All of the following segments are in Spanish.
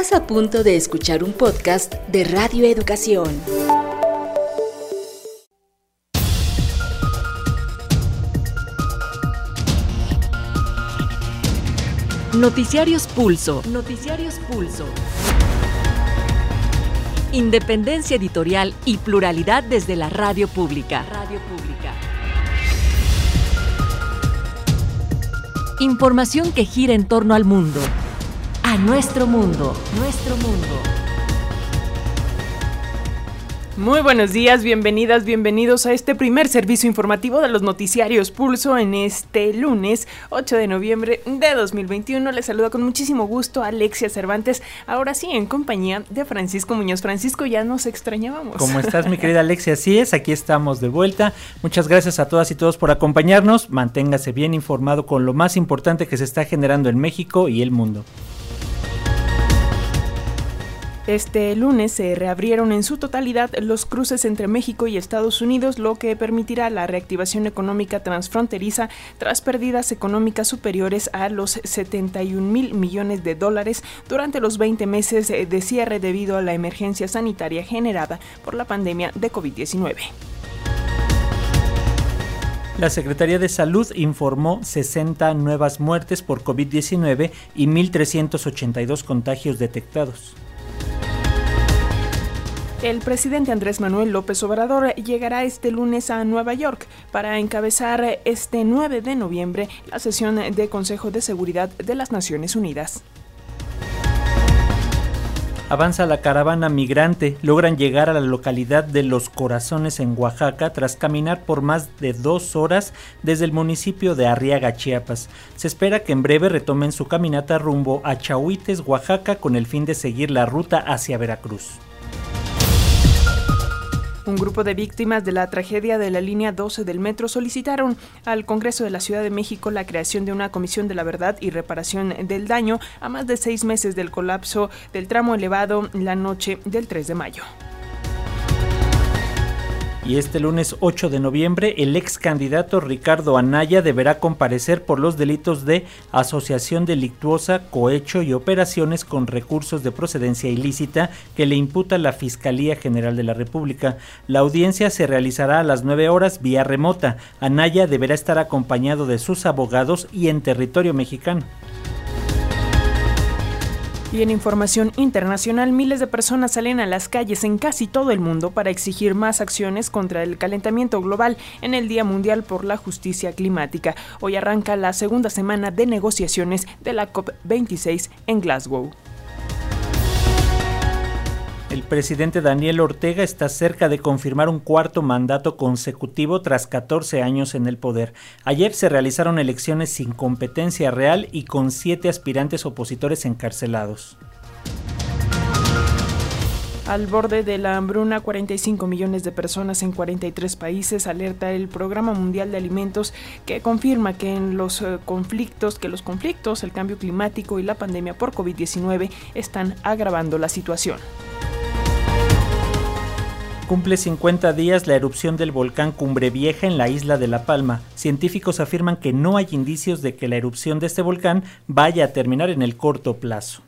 Estás a punto de escuchar un podcast de Radio Educación. Noticiarios Pulso. Noticiarios Pulso. Independencia editorial y pluralidad desde la radio pública. Radio pública. Información que gira en torno al mundo a nuestro mundo, nuestro mundo. Muy buenos días, bienvenidas, bienvenidos a este primer servicio informativo de los noticiarios Pulso en este lunes 8 de noviembre de 2021. Les saluda con muchísimo gusto Alexia Cervantes, ahora sí en compañía de Francisco Muñoz. Francisco, ya nos extrañábamos. ¿Cómo estás, mi querida Alexia? Así es, aquí estamos de vuelta. Muchas gracias a todas y todos por acompañarnos. Manténgase bien informado con lo más importante que se está generando en México y el mundo. Este lunes se reabrieron en su totalidad los cruces entre México y Estados Unidos, lo que permitirá la reactivación económica transfronteriza tras pérdidas económicas superiores a los 71 mil millones de dólares durante los 20 meses de cierre debido a la emergencia sanitaria generada por la pandemia de COVID-19. La Secretaría de Salud informó 60 nuevas muertes por COVID-19 y 1.382 contagios detectados. El presidente Andrés Manuel López Obrador llegará este lunes a Nueva York para encabezar este 9 de noviembre la sesión de Consejo de Seguridad de las Naciones Unidas. Avanza la caravana migrante, logran llegar a la localidad de Los Corazones en Oaxaca tras caminar por más de dos horas desde el municipio de Arriaga, Chiapas. Se espera que en breve retomen su caminata rumbo a Chahuites, Oaxaca, con el fin de seguir la ruta hacia Veracruz. Un grupo de víctimas de la tragedia de la línea 12 del metro solicitaron al Congreso de la Ciudad de México la creación de una comisión de la verdad y reparación del daño a más de seis meses del colapso del tramo elevado la noche del 3 de mayo. Y este lunes 8 de noviembre, el ex candidato Ricardo Anaya deberá comparecer por los delitos de asociación delictuosa, cohecho y operaciones con recursos de procedencia ilícita que le imputa la Fiscalía General de la República. La audiencia se realizará a las 9 horas vía remota. Anaya deberá estar acompañado de sus abogados y en territorio mexicano. Y en información internacional, miles de personas salen a las calles en casi todo el mundo para exigir más acciones contra el calentamiento global en el Día Mundial por la Justicia Climática. Hoy arranca la segunda semana de negociaciones de la COP26 en Glasgow. El presidente Daniel Ortega está cerca de confirmar un cuarto mandato consecutivo tras 14 años en el poder. Ayer se realizaron elecciones sin competencia real y con siete aspirantes opositores encarcelados. Al borde de la hambruna, 45 millones de personas en 43 países, alerta el Programa Mundial de Alimentos que confirma que en los eh, conflictos, que los conflictos, el cambio climático y la pandemia por COVID-19 están agravando la situación. Cumple 50 días la erupción del volcán Cumbre Vieja en la isla de La Palma. Científicos afirman que no hay indicios de que la erupción de este volcán vaya a terminar en el corto plazo.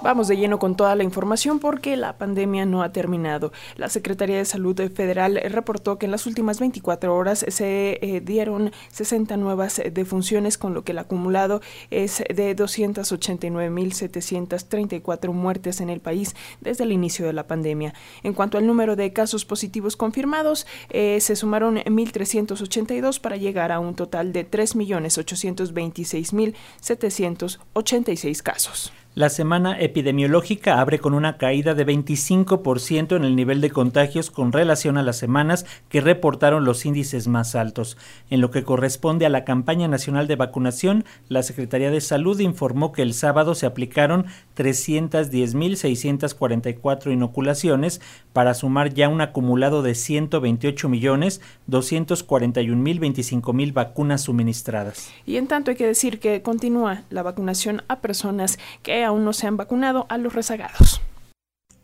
Vamos de lleno con toda la información porque la pandemia no ha terminado. La Secretaría de Salud Federal reportó que en las últimas 24 horas se eh, dieron 60 nuevas defunciones, con lo que el acumulado es de 289.734 muertes en el país desde el inicio de la pandemia. En cuanto al número de casos positivos confirmados, eh, se sumaron 1.382 para llegar a un total de 3.826.786 casos. La semana epidemiológica abre con una caída de 25% en el nivel de contagios con relación a las semanas que reportaron los índices más altos. En lo que corresponde a la campaña nacional de vacunación, la Secretaría de Salud informó que el sábado se aplicaron 310.644 inoculaciones para sumar ya un acumulado de 128.241.025.000 vacunas suministradas. Y en tanto hay que decir que continúa la vacunación a personas que aún no se han vacunado a los rezagados.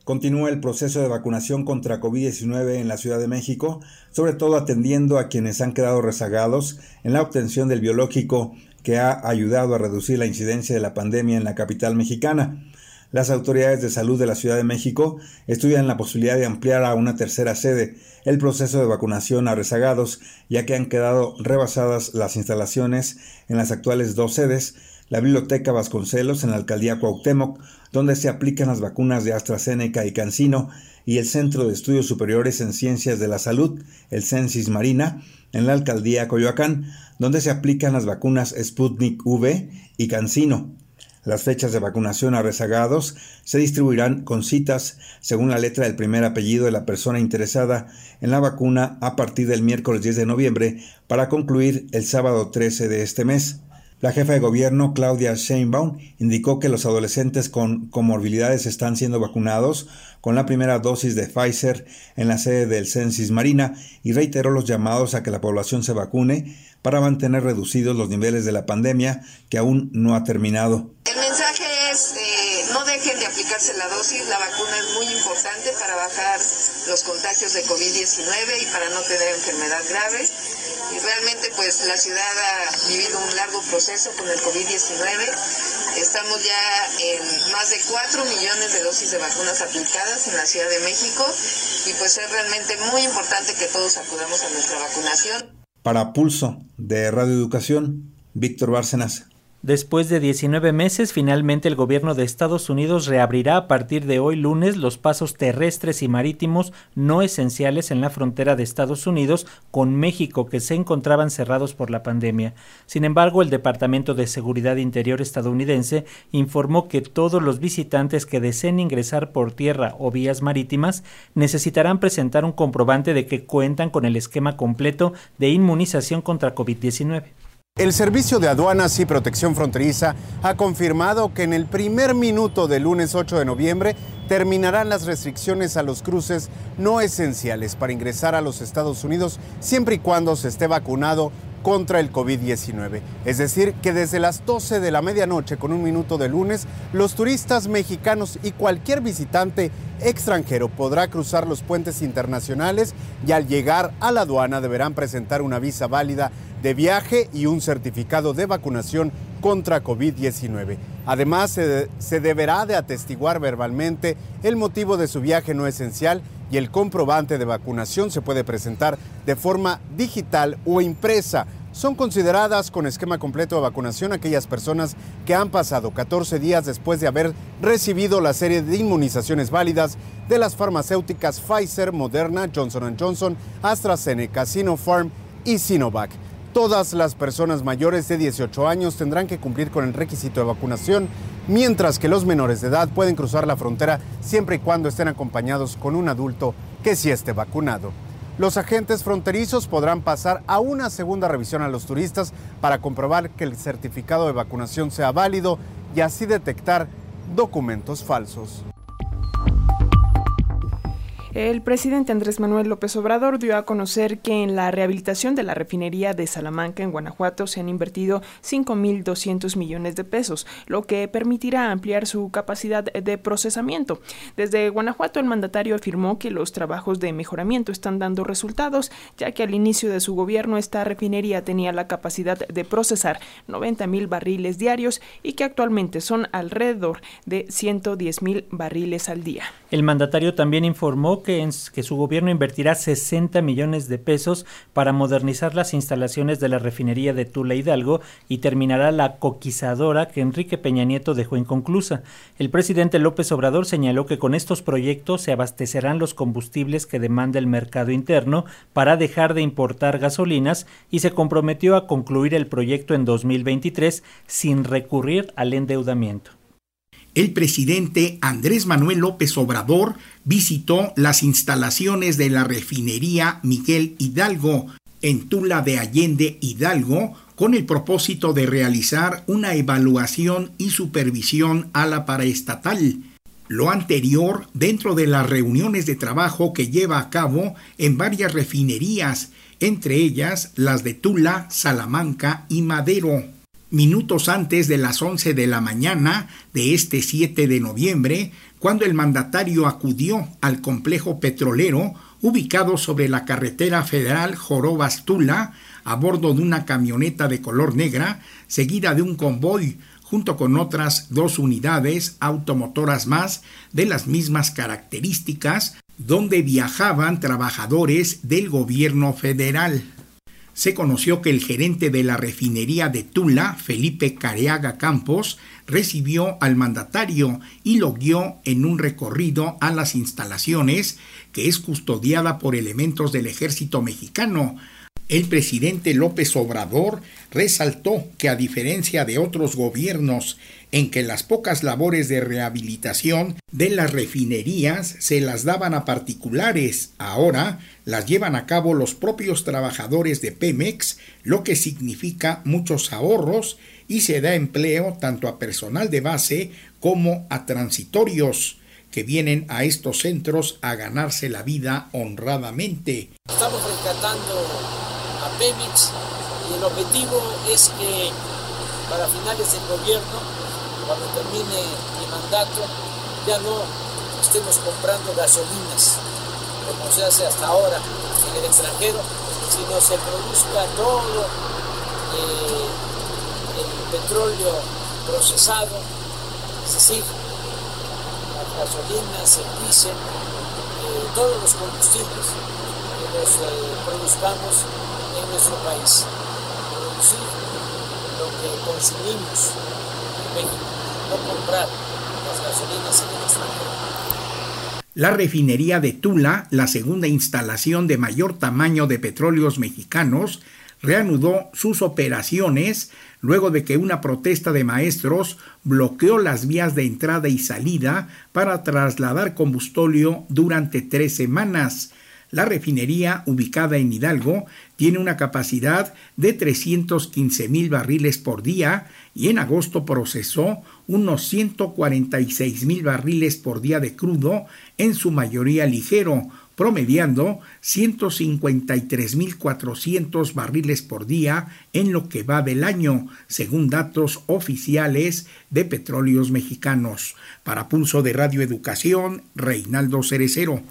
continúa el proceso de vacunación contra COVID-19 en la Ciudad de México, sobre todo atendiendo a quienes han quedado rezagados en la obtención del biológico que ha ayudado a reducir la incidencia de la pandemia en la capital mexicana. Las autoridades de salud de la Ciudad de México estudian la posibilidad de ampliar a una tercera sede el proceso de vacunación a rezagados, ya que han quedado rebasadas las instalaciones en las actuales dos sedes, la Biblioteca Vasconcelos en la Alcaldía Cuauhtémoc, donde se aplican las vacunas de AstraZeneca y CanSino, y el Centro de Estudios Superiores en Ciencias de la Salud, el Censis Marina, en la Alcaldía Coyoacán, donde se aplican las vacunas Sputnik V y CanSino. Las fechas de vacunación a rezagados se distribuirán con citas según la letra del primer apellido de la persona interesada en la vacuna a partir del miércoles 10 de noviembre para concluir el sábado 13 de este mes. La jefa de gobierno, Claudia Sheinbaum, indicó que los adolescentes con comorbilidades están siendo vacunados con la primera dosis de Pfizer en la sede del Censis Marina y reiteró los llamados a que la población se vacune para mantener reducidos los niveles de la pandemia que aún no ha terminado. El mensaje es eh, no dejen de aplicarse la dosis, la vacuna es muy importante para bajar los contagios de COVID-19 y para no tener enfermedad grave y realmente pues la ciudad ha vivido un largo proceso con el COVID-19. Estamos ya en más de 4 millones de dosis de vacunas aplicadas en la Ciudad de México y pues es realmente muy importante que todos acudamos a nuestra vacunación. Para Pulso de Radio Educación, Víctor Bárcenas. Después de 19 meses, finalmente el gobierno de Estados Unidos reabrirá a partir de hoy lunes los pasos terrestres y marítimos no esenciales en la frontera de Estados Unidos con México que se encontraban cerrados por la pandemia. Sin embargo, el Departamento de Seguridad Interior estadounidense informó que todos los visitantes que deseen ingresar por tierra o vías marítimas necesitarán presentar un comprobante de que cuentan con el esquema completo de inmunización contra COVID-19. El Servicio de Aduanas y Protección Fronteriza ha confirmado que en el primer minuto del lunes 8 de noviembre terminarán las restricciones a los cruces no esenciales para ingresar a los Estados Unidos siempre y cuando se esté vacunado contra el COVID-19. Es decir, que desde las 12 de la medianoche con un minuto de lunes, los turistas mexicanos y cualquier visitante extranjero podrá cruzar los puentes internacionales y al llegar a la aduana deberán presentar una visa válida de viaje y un certificado de vacunación contra COVID-19. Además, se, deberá de atestiguar verbalmente el motivo de su viaje no esencial y el comprobante de vacunación se puede presentar de forma digital o impresa. Son consideradas con esquema completo de vacunación aquellas personas que han pasado 14 días después de haber recibido la serie de inmunizaciones válidas de las farmacéuticas Pfizer, Moderna, Johnson Johnson, AstraZeneca, Sinopharm y Sinovac. Todas las personas mayores de 18 años tendrán que cumplir con el requisito de vacunación, mientras que los menores de edad pueden cruzar la frontera siempre y cuando estén acompañados con un adulto que sí esté vacunado. Los agentes fronterizos podrán pasar a una segunda revisión a los turistas para comprobar que el certificado de vacunación sea válido y así detectar documentos falsos. El presidente Andrés Manuel López Obrador dio a conocer que en la rehabilitación de la refinería de Salamanca en Guanajuato se han invertido 5.200 millones de pesos, lo que permitirá ampliar su capacidad de procesamiento. Desde Guanajuato el mandatario afirmó que los trabajos de mejoramiento están dando resultados, ya que al inicio de su gobierno esta refinería tenía la capacidad de procesar 90 mil barriles diarios y que actualmente son alrededor de 110 mil barriles al día. El mandatario también informó que, su gobierno invertirá 60 millones de pesos para modernizar las instalaciones de la refinería de Tula Hidalgo y terminará la coquizadora que Enrique Peña Nieto dejó inconclusa. El presidente López Obrador señaló que con estos proyectos se abastecerán los combustibles que demanda el mercado interno para dejar de importar gasolinas y se comprometió a concluir el proyecto en 2023 sin recurrir al endeudamiento el presidente Andrés Manuel López Obrador visitó las instalaciones de la refinería Miguel Hidalgo en Tula de Allende Hidalgo con el propósito de realizar una evaluación y supervisión a la paraestatal. Lo anterior dentro de las reuniones de trabajo que lleva a cabo en varias refinerías, entre ellas las de Tula, Salamanca y Madero minutos antes de las 11 de la mañana de este 7 de noviembre, cuando el mandatario acudió al complejo petrolero ubicado sobre la carretera federal Jorobas-Tula a bordo de una camioneta de color negra seguida de un convoy junto con otras dos unidades automotoras más de las mismas características donde viajaban trabajadores del gobierno federal se conoció que el gerente de la refinería de Tula, Felipe Careaga Campos, recibió al mandatario y lo guió en un recorrido a las instalaciones que es custodiada por elementos del ejército mexicano, el presidente López Obrador resaltó que a diferencia de otros gobiernos en que las pocas labores de rehabilitación de las refinerías se las daban a particulares, ahora las llevan a cabo los propios trabajadores de Pemex, lo que significa muchos ahorros y se da empleo tanto a personal de base como a transitorios que vienen a estos centros a ganarse la vida honradamente. Estamos rescatando Pemex y el objetivo es que para finales del gobierno, cuando termine mi mandato, ya no estemos comprando gasolinas como se hace hasta ahora en el extranjero, sino se produzca todo eh, el petróleo procesado, es decir, gasolinas, el diésel, eh, todos los combustibles que los eh, produzcamos en nuestro país, producir lo que consumimos en México, no comprar las gasolinas en el extranjero. La refinería de Tula, la segunda instalación de mayor tamaño de petróleos mexicanos, reanudó sus operaciones luego de que una protesta de maestros bloqueó las vías de entrada y salida para trasladar combustóleo durante tres semanas. La refinería, ubicada en Hidalgo, tiene una capacidad de 315 mil barriles por día y en agosto procesó unos 146 mil barriles por día de crudo, en su mayoría ligero, promediando 153.400 barriles por día en lo que va del año, según datos oficiales de Petróleos Mexicanos. Para Pulso de Radio Educación, Reinaldo Cerecero.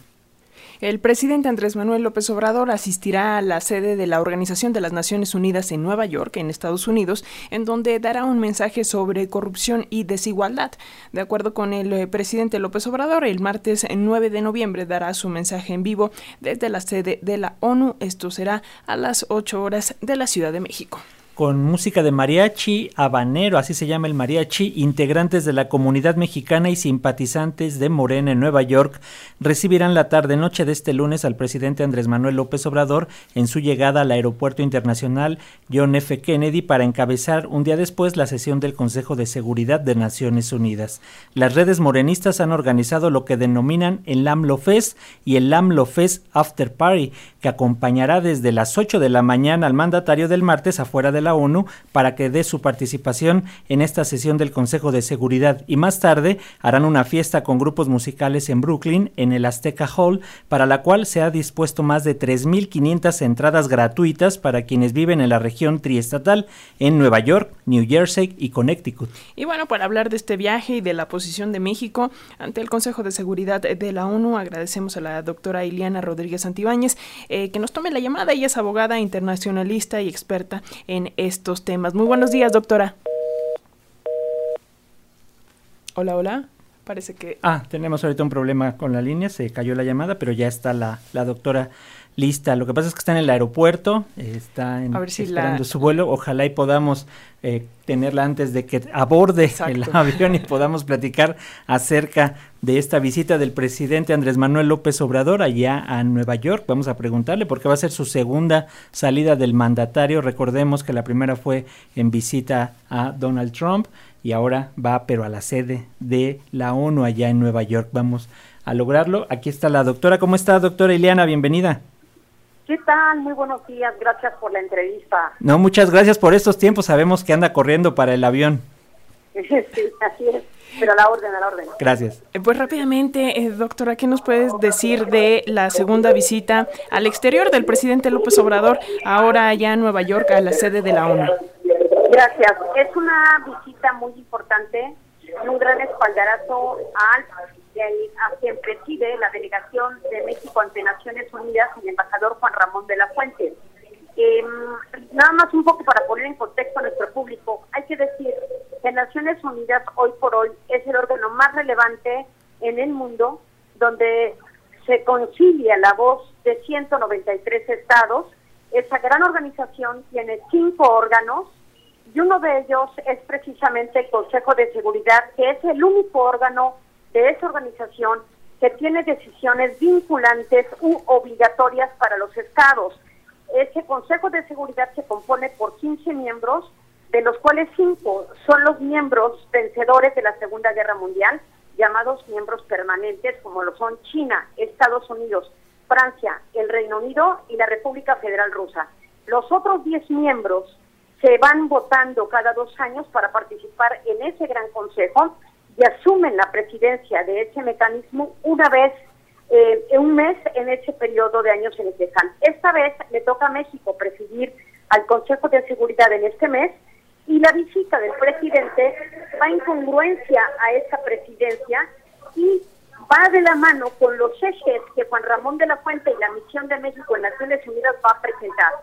El presidente Andrés Manuel López Obrador asistirá a la sede de la Organización de las Naciones Unidas en Nueva York, en Estados Unidos, en donde dará un mensaje sobre corrupción y desigualdad. De acuerdo con el eh, presidente López Obrador, el martes 9 de noviembre dará su mensaje en vivo desde la sede de la ONU. Esto será a las 8 horas de la Ciudad de México con música de mariachi habanero, así se llama el mariachi, integrantes de la comunidad mexicana y simpatizantes de Morena en Nueva York recibirán la tarde-noche de este lunes al presidente Andrés Manuel López Obrador en su llegada al Aeropuerto Internacional John F. Kennedy para encabezar un día después la sesión del Consejo de Seguridad de Naciones Unidas. Las redes morenistas han organizado lo que denominan el AMLO Fest y el AMLO Fest After Party, que acompañará desde las 8 de la mañana al mandatario del martes afuera de la ONU para que dé su participación en esta sesión del Consejo de Seguridad y más tarde harán una fiesta con grupos musicales en Brooklyn en el Azteca Hall para la cual se ha dispuesto más de 3.500 entradas gratuitas para quienes viven en la región triestatal en Nueva York, New Jersey y Connecticut. Y bueno, para hablar de este viaje y de la posición de México ante el Consejo de Seguridad de la ONU, agradecemos a la doctora Iliana Rodríguez Santibáñez eh, que nos tome la llamada. Ella es abogada internacionalista y experta en estos temas. Muy buenos días, doctora. Hola, hola. Parece que... Ah, tenemos ahorita un problema con la línea, se cayó la llamada, pero ya está la, la doctora lista. Lo que pasa es que está en el aeropuerto, está en, esperando su vuelo. Ojalá y podamos eh, tenerla antes de que aborde el avión y podamos platicar acerca de esta visita del presidente Andrés Manuel López Obrador allá a Nueva York. Vamos a preguntarle porque va a ser su segunda salida del mandatario. Recordemos que la primera fue en visita a Donald Trump y ahora va pero a la sede de la ONU allá en Nueva York. Vamos a lograrlo. Aquí está la doctora. ¿Cómo está, doctora Ileana? Bienvenida. ¿Qué tal? Muy buenos días, gracias por la entrevista. No, muchas gracias por estos tiempos, sabemos que anda corriendo para el avión. sí, así es. Pero a la orden, a la orden. Gracias. Eh, pues rápidamente, eh, doctora, ¿qué nos puedes decir de la segunda visita al exterior del presidente López Obrador, ahora allá en Nueva York, a la sede de la ONU? Gracias. Es una visita muy importante, un gran espaldarazo al a quien preside la delegación de México ante Naciones Unidas, el embajador Juan Ramón de la Fuente. Em, nada más un poco para poner en contexto a nuestro público, hay que decir que Naciones Unidas hoy por hoy es el órgano más relevante en el mundo donde se concilia la voz de 193 estados. Esa gran organización tiene cinco órganos y uno de ellos es precisamente el Consejo de Seguridad, que es el único órgano de esa organización que tiene decisiones vinculantes u obligatorias para los estados. Ese Consejo de Seguridad se compone por 15 miembros, de los cuales cinco son los miembros vencedores de la Segunda Guerra Mundial, llamados miembros permanentes, como lo son China, Estados Unidos, Francia, el Reino Unido y la República Federal Rusa. Los otros 10 miembros se van votando cada dos años para participar en ese gran consejo y asumen la presidencia de ese mecanismo una vez eh, en un mes en ese periodo de años en el que están. Esta vez le toca a México presidir al Consejo de Seguridad en este mes y la visita del presidente va en congruencia a esa presidencia y va de la mano con los ejes que Juan Ramón de la Fuente y la misión de México en Naciones Unidas va a presentar.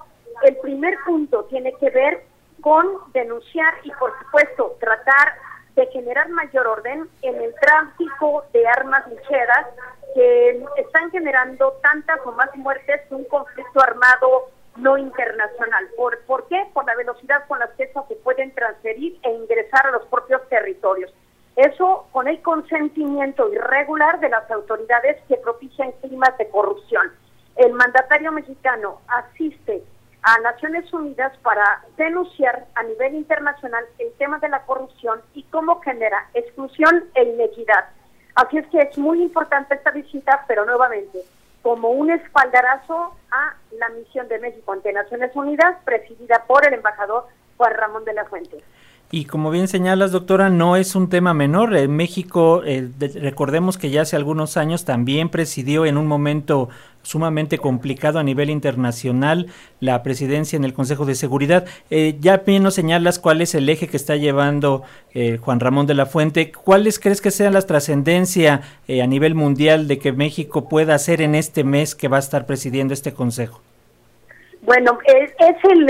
El primer punto tiene que ver con denunciar y, por supuesto, tratar de generar mayor orden en el tráfico de armas ligeras que están generando tantas o más muertes que un conflicto armado no internacional. ¿Por, ¿Por qué? Por la velocidad con la que estos se pueden transferir e ingresar a los propios territorios. Eso con el consentimiento irregular de las autoridades que propician climas de corrupción. El mandatario mexicano asiste a Naciones Unidas para denunciar a nivel internacional el tema de la corrupción y cómo genera exclusión e inequidad. Así es que es muy importante esta visita, pero nuevamente como un espaldarazo a la misión de México ante Naciones Unidas, presidida por el embajador Juan Ramón de la Fuente. Y como bien señalas, doctora, no es un tema menor. En México, eh, recordemos que ya hace algunos años también presidió en un momento sumamente complicado a nivel internacional la presidencia en el Consejo de Seguridad. Eh, ya bien nos señalas cuál es el eje que está llevando eh, Juan Ramón de la Fuente. ¿Cuáles crees que sean las trascendencia a nivel mundial de que México pueda hacer en este mes que va a estar presidiendo este Consejo? Bueno, es, es el,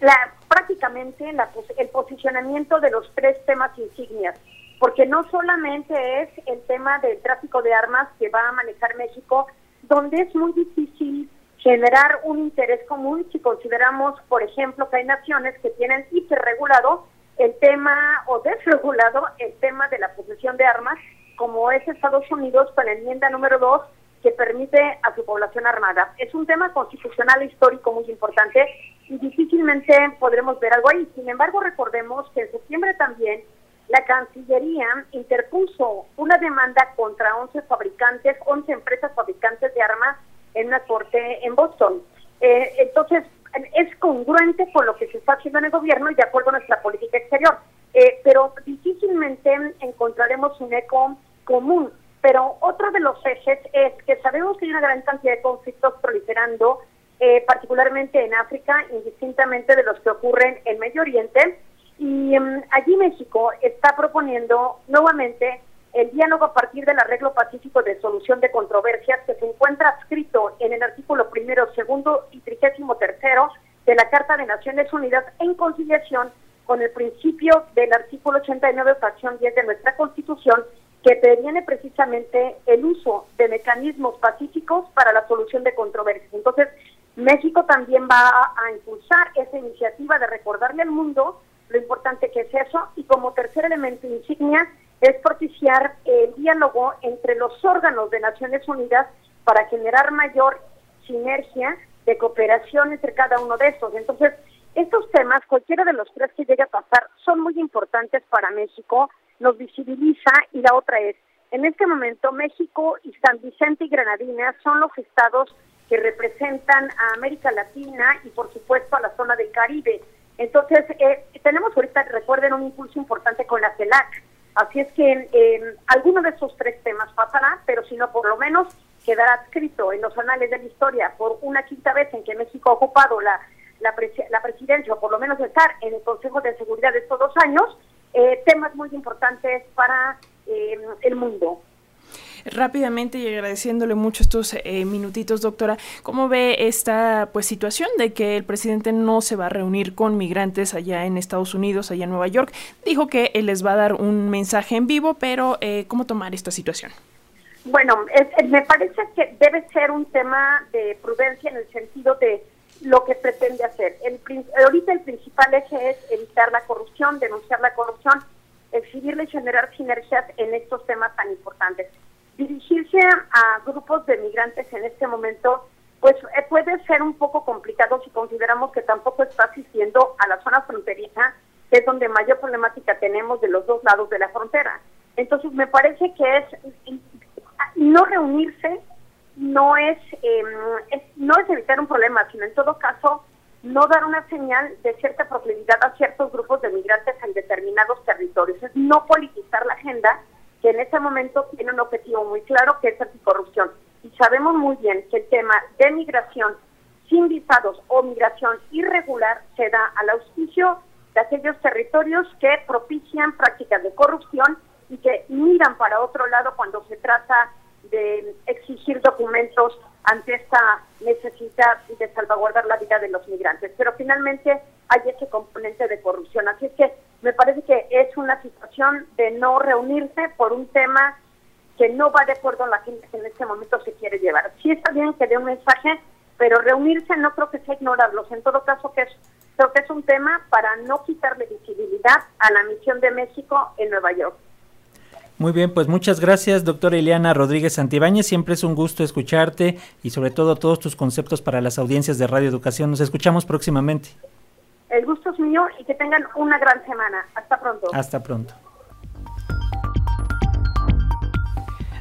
la prácticamente el posicionamiento de los tres temas insignias, porque no solamente es el tema del tráfico de armas que va a manejar México, donde es muy difícil generar un interés común si consideramos, por ejemplo, que hay naciones que tienen hiperregulado el tema o desregulado el tema de la posesión de armas, como es Estados Unidos con la enmienda número 2 que permite a su población armada. Es un tema constitucional e histórico muy importante y difícilmente podremos ver algo ahí. Sin embargo, recordemos que en septiembre también la Cancillería interpuso una demanda contra 11 fabricantes, 11 empresas fabricantes de armas en una corte en Boston. Eh, entonces, es congruente con lo que se está haciendo en el gobierno y de acuerdo a nuestra política exterior. Eh, pero difícilmente encontraremos un eco común. Pero otro de los ejes es que sabemos que hay una gran cantidad de conflictos proliferando eh, particularmente en África, indistintamente de los que ocurren en Medio Oriente. Y em, allí México está proponiendo nuevamente el diálogo a partir del arreglo pacífico de solución de controversias que se encuentra adscrito en el artículo primero, segundo y trigésimo tercero de la Carta de Naciones Unidas en conciliación con el principio del artículo 89, fracción 10 de nuestra Constitución, que previene precisamente el uso de mecanismos pacíficos para la solución de controversias. Entonces, México también va a, impulsar esa iniciativa de recordarle al mundo lo importante que es eso y como tercer elemento insignia es propiciar el diálogo entre los órganos de Naciones Unidas para generar mayor sinergia de cooperación entre cada uno de estos. Entonces, estos temas, cualquiera de los tres que llegue a pasar, son muy importantes para México, nos visibiliza y la otra es, en este momento México y San Vicente y Granadina son los estados que representan a América Latina y por supuesto a la zona del Caribe. Entonces, eh, tenemos ahorita, recuerden, un impulso importante con la CELAC. Así es que eh, alguno de esos tres temas pasará, pero si no, por lo menos quedará escrito en los anales de la historia por una quinta vez en que México ha ocupado la, la, presidencia, o por lo menos estar en el Consejo de Seguridad de estos dos años, eh, temas muy importantes para eh, el mundo. Rápidamente y agradeciéndole mucho estos eh, minutitos, doctora, ¿cómo ve esta pues situación de que el presidente no se va a reunir con migrantes allá en Estados Unidos, allá en Nueva York? Dijo que él les va a dar un mensaje en vivo, pero eh, ¿cómo tomar esta situación? Bueno, me parece que debe ser un tema de prudencia en el sentido de lo que pretende hacer. El, ahorita el principal eje es evitar la corrupción, denunciar la corrupción, exhibirle y generar sinergias en estos temas tan importantes. Dirigirse a grupos de migrantes en este momento, pues eh, puede ser un poco complicado si consideramos que tampoco está asistiendo a la zona fronteriza, que es donde mayor problemática tenemos de los dos lados de la frontera. Entonces, me parece que es no reunirse no es, em, es, no es evitar un problema, sino en todo caso no dar una señal de cierta proclividad a ciertos grupos de migrantes en determinados territorios. Es no politizar la agenda, que en este momento tiene un objetivo muy claro, que es anticorrupción. Y sabemos muy bien que el tema de migración sin visados o migración irregular se da al auspicio de aquellos territorios que propician prácticas de corrupción y que miran para otro lado cuando se trata de exigir documentos ante esta necesidad de salvaguardar la vida de los migrantes. Pero finalmente hay ese componente de corrupción. Así es que me parece que es una situación de no reunirse por un tema que no va de acuerdo a la gente que en este momento se quiere llevar. Sí está bien que dé un mensaje, pero reunirse no creo que sea ignorarlos. En todo caso, que es, creo que es un tema para no quitarle visibilidad a la misión de México en Nueva York. Muy bien, pues muchas gracias, doctora Ileana Rodríguez Santibáñez. Siempre es un gusto escucharte y sobre todo todos tus conceptos para las audiencias de Radio Educación. Nos escuchamos próximamente. El gusto es mío y que tengan una gran semana. Hasta pronto. Hasta pronto.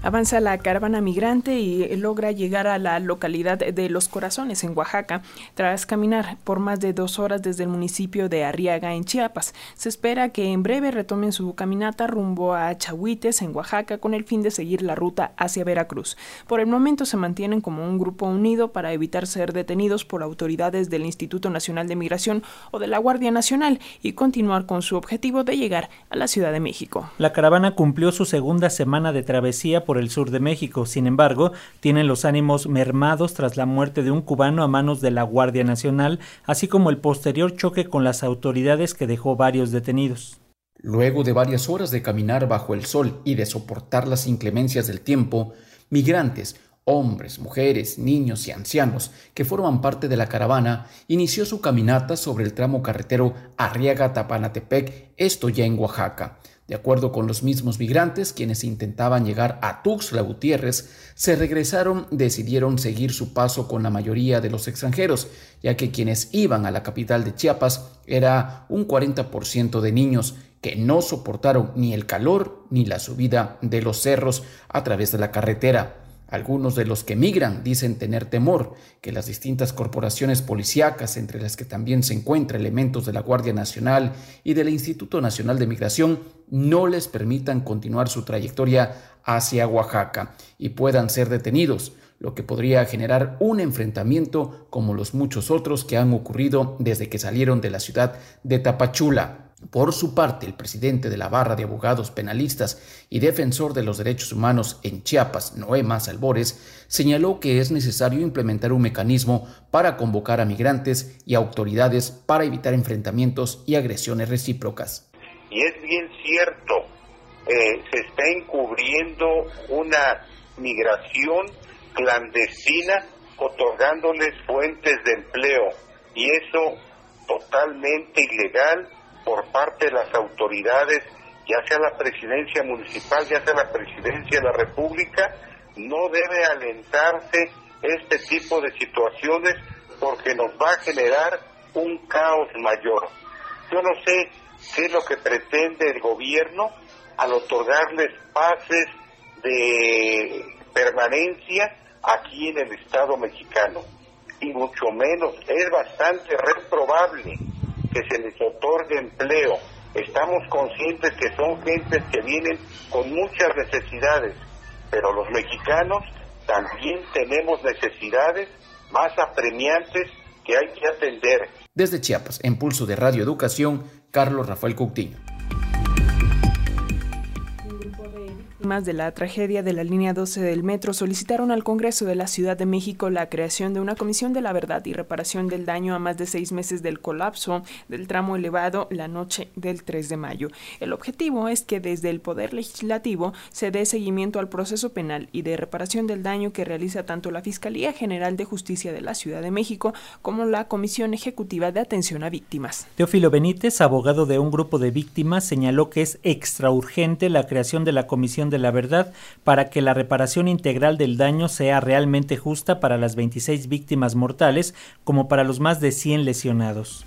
Avanza la caravana migrante y logra llegar a la localidad de Los Corazones, en Oaxaca, tras caminar por más de dos horas desde el municipio de Arriaga, en Chiapas. Se espera que en breve retomen su caminata rumbo a Chahuites, en Oaxaca, con el fin de seguir la ruta hacia Veracruz. Por el momento se mantienen como un grupo unido para evitar ser detenidos por autoridades del Instituto Nacional de Migración o de la Guardia Nacional y continuar con su objetivo de llegar a la Ciudad de México. La caravana cumplió su segunda semana de travesía por el sur de México. Sin embargo, tienen los ánimos mermados tras la muerte de un cubano a manos de la Guardia Nacional, así como el posterior choque con las autoridades que dejó varios detenidos. Luego de varias horas de caminar bajo el sol y de soportar las inclemencias del tiempo, migrantes, hombres, mujeres, niños y ancianos que forman parte de la caravana, inició su caminata sobre el tramo carretero Arriaga-Tapanatepec, esto ya en Oaxaca. De acuerdo con los mismos migrantes, quienes intentaban llegar a Tuxtla Gutiérrez, se regresaron, decidieron seguir su paso con la mayoría de los extranjeros, ya que quienes iban a la capital de Chiapas era un 40% de niños que no soportaron ni el calor ni la subida de los cerros a través de la carretera. Algunos de los que migran dicen tener temor que las distintas corporaciones policíacas, entre las que también se encuentran elementos de la Guardia Nacional y del Instituto Nacional de Migración, no les permitan continuar su trayectoria hacia Oaxaca y puedan ser detenidos, lo que podría generar un enfrentamiento como los muchos otros que han ocurrido desde que salieron de la ciudad de Tapachula. Por su parte, el presidente de la Barra de Abogados Penalistas y defensor de los derechos humanos en Chiapas, Noé Albores, señaló que es necesario implementar un mecanismo para convocar a migrantes y autoridades para evitar enfrentamientos y agresiones recíprocas. Y es bien cierto, eh, se está encubriendo una migración clandestina otorgándoles fuentes de empleo y eso totalmente ilegal por parte de las autoridades, ya sea la presidencia municipal, ya sea la presidencia de la República, no debe alentarse este tipo de situaciones porque nos va a generar un caos mayor. Yo no sé qué es lo que pretende el gobierno al otorgarles pases de permanencia aquí en el Estado mexicano. Y mucho menos, es bastante reprobable que se les otorgue empleo. Estamos conscientes que son gentes que vienen con muchas necesidades, pero los mexicanos también tenemos necesidades más apremiantes que hay que atender. Desde Chiapas, en pulso de Radio Educación, Carlos Rafael Coutinho. Más de la tragedia de la línea 12 del metro solicitaron al Congreso de la Ciudad de México la creación de una comisión de la verdad y reparación del daño a más de seis meses del colapso del tramo elevado la noche del 3 de mayo. El objetivo es que desde el Poder Legislativo se dé seguimiento al proceso penal y de reparación del daño que realiza tanto la Fiscalía General de Justicia de la Ciudad de México como la Comisión Ejecutiva de Atención a Víctimas. Teófilo Benítez, abogado de un grupo de víctimas, señaló que es extra urgente la creación de la Comisión de la verdad para que la reparación integral del daño sea realmente justa para las 26 víctimas mortales como para los más de 100 lesionados.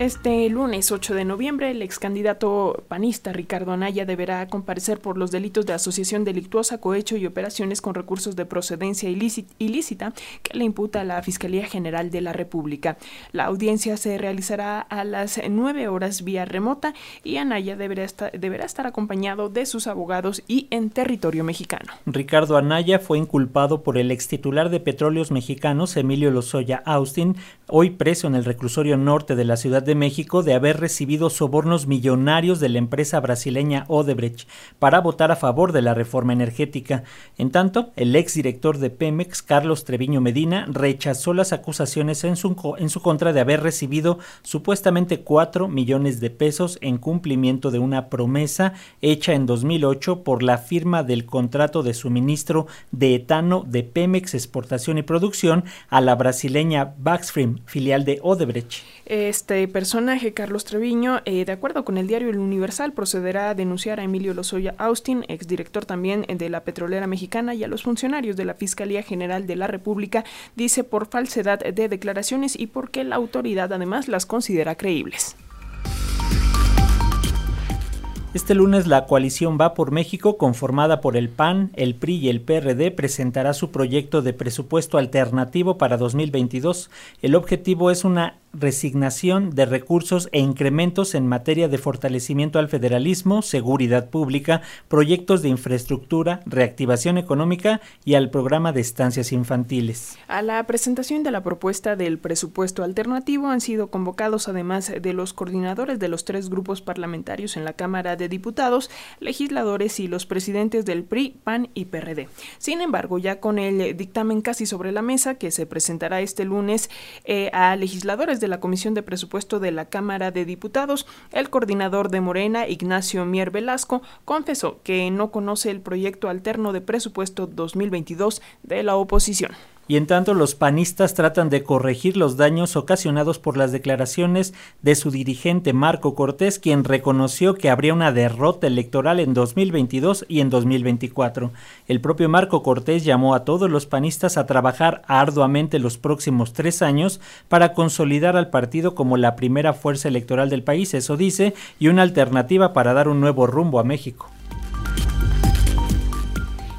Este lunes 8 de noviembre, el ex candidato panista Ricardo Anaya deberá comparecer por los delitos de asociación delictuosa, cohecho y operaciones con recursos de procedencia ilícita que le imputa la Fiscalía General de la República. La audiencia se realizará a las 9 horas vía remota y Anaya deberá estar, deberá estar acompañado de sus abogados y en territorio mexicano. Ricardo Anaya fue inculpado por el ex titular de Petróleos Mexicanos, Emilio Lozoya Austin, hoy preso en el reclusorio norte de la ciudad de de México de haber recibido sobornos millonarios de la empresa brasileña Odebrecht para votar a favor de la reforma energética. En tanto, el exdirector de Pemex, Carlos Treviño Medina, rechazó las acusaciones en su, en su contra de haber recibido supuestamente 4 millones de pesos en cumplimiento de una promesa hecha en 2008 por la firma del contrato de suministro de etano de Pemex Exportación y Producción a la brasileña Baxfrim, filial de Odebrecht. Este personaje, Carlos Treviño, eh, de acuerdo con el diario El Universal, procederá a denunciar a Emilio Lozoya Austin, exdirector también de la petrolera mexicana, y a los funcionarios de la Fiscalía General de la República, dice por falsedad de declaraciones y porque la autoridad además las considera creíbles. Este lunes la coalición Va por México, conformada por el PAN, el PRI y el PRD, presentará su proyecto de presupuesto alternativo para 2022. El objetivo es una resignación de recursos e incrementos en materia de fortalecimiento al federalismo, seguridad pública, proyectos de infraestructura, reactivación económica y al programa de estancias infantiles. A la presentación de la propuesta del presupuesto alternativo han sido convocados además de los coordinadores de los tres grupos parlamentarios en la Cámara de Diputados, legisladores y los presidentes del PRI, PAN y PRD. Sin embargo, ya con el dictamen casi sobre la mesa que se presentará este lunes eh, a legisladores de la Comisión de Presupuesto de la Cámara de Diputados, el coordinador de Morena, Ignacio Mier Velasco, confesó que no conoce el proyecto alterno de presupuesto 2022 de la oposición y en tanto los panistas tratan de corregir los daños ocasionados por las declaraciones de su dirigente Marco Cortés, quien reconoció que habría una derrota electoral en 2022 y en 2024. El propio Marco Cortés llamó a todos los panistas a trabajar arduamente los próximos tres años para consolidar al partido como la primera fuerza electoral del país, eso dice, y una alternativa para dar un nuevo rumbo a México.